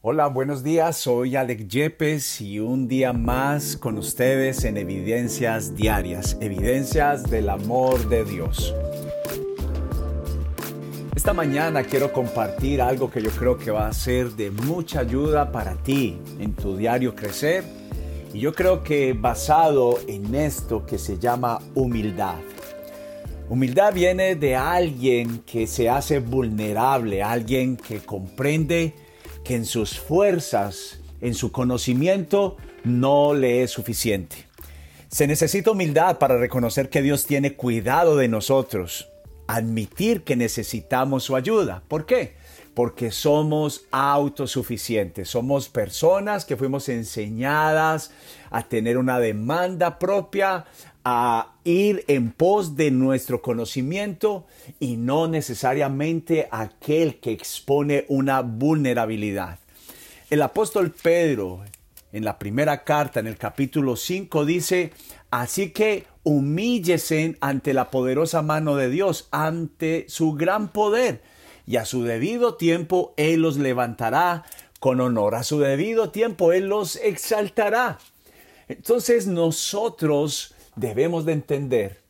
Hola, buenos días. Soy Alex Yepes y un día más con ustedes en Evidencias Diarias, Evidencias del Amor de Dios. Esta mañana quiero compartir algo que yo creo que va a ser de mucha ayuda para ti en tu diario crecer. Y yo creo que basado en esto que se llama humildad. Humildad viene de alguien que se hace vulnerable, alguien que comprende que en sus fuerzas, en su conocimiento, no le es suficiente. Se necesita humildad para reconocer que Dios tiene cuidado de nosotros, admitir que necesitamos su ayuda. ¿Por qué? Porque somos autosuficientes, somos personas que fuimos enseñadas a tener una demanda propia, a ir en pos de nuestro conocimiento y no necesariamente aquel que expone una vulnerabilidad. El apóstol Pedro en la primera carta, en el capítulo 5, dice, así que humíllese ante la poderosa mano de Dios, ante su gran poder, y a su debido tiempo Él los levantará con honor, a su debido tiempo Él los exaltará. Entonces nosotros debemos de entender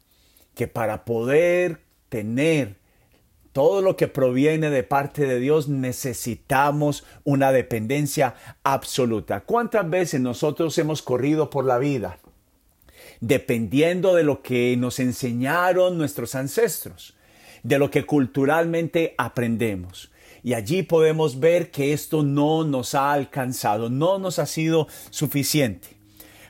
que para poder tener todo lo que proviene de parte de Dios necesitamos una dependencia absoluta. ¿Cuántas veces nosotros hemos corrido por la vida dependiendo de lo que nos enseñaron nuestros ancestros, de lo que culturalmente aprendemos? Y allí podemos ver que esto no nos ha alcanzado, no nos ha sido suficiente.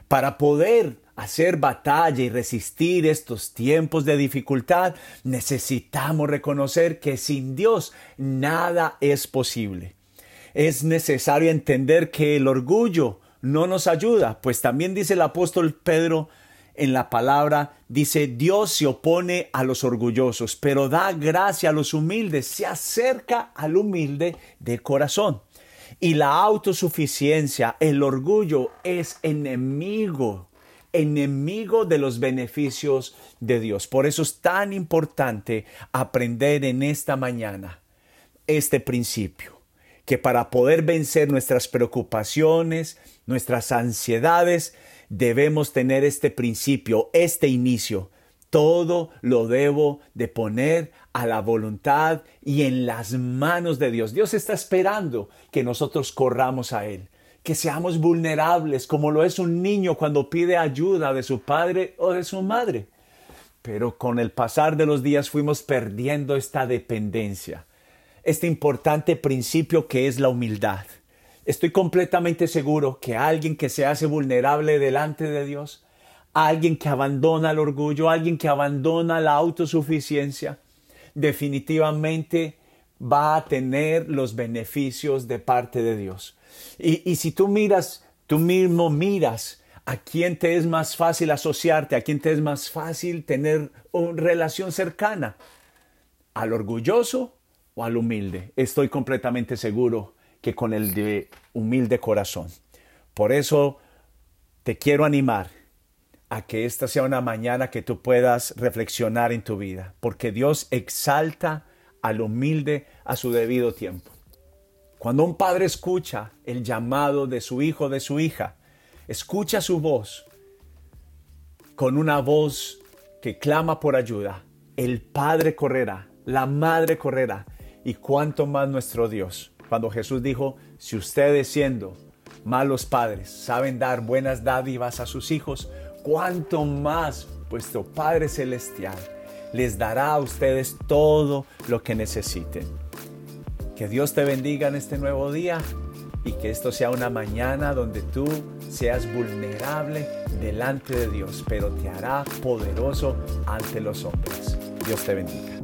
Para poder hacer batalla y resistir estos tiempos de dificultad, necesitamos reconocer que sin Dios nada es posible. Es necesario entender que el orgullo no nos ayuda, pues también dice el apóstol Pedro en la palabra, dice, Dios se opone a los orgullosos, pero da gracia a los humildes, se acerca al humilde de corazón. Y la autosuficiencia, el orgullo es enemigo enemigo de los beneficios de Dios. Por eso es tan importante aprender en esta mañana este principio, que para poder vencer nuestras preocupaciones, nuestras ansiedades, debemos tener este principio, este inicio. Todo lo debo de poner a la voluntad y en las manos de Dios. Dios está esperando que nosotros corramos a Él que seamos vulnerables, como lo es un niño cuando pide ayuda de su padre o de su madre. Pero con el pasar de los días fuimos perdiendo esta dependencia, este importante principio que es la humildad. Estoy completamente seguro que alguien que se hace vulnerable delante de Dios, alguien que abandona el orgullo, alguien que abandona la autosuficiencia, definitivamente va a tener los beneficios de parte de Dios. Y, si tú miras, tú mismo miras a quién te es más fácil asociarte, a quién te es más fácil tener una relación cercana, al orgulloso o al humilde. Estoy completamente seguro que con el de humilde corazón. Por eso te quiero animar a que esta sea una mañana que tú puedas reflexionar en tu vida, porque Dios exalta al humilde a su debido tiempo. Cuando un padre escucha el llamado de su hijo, de su hija, escucha su voz con una voz que clama por ayuda, el padre correrá, la madre correrá, y cuánto más nuestro Dios. Cuando Jesús dijo, si ustedes siendo malos padres saben dar buenas dádivas a sus hijos, cuánto más vuestro Padre Celestial les dará a ustedes todo lo que necesiten. Que Dios te bendiga en este nuevo día y que esto sea una mañana donde tú seas vulnerable delante de Dios, pero te hará poderoso ante los hombres. Dios te bendiga.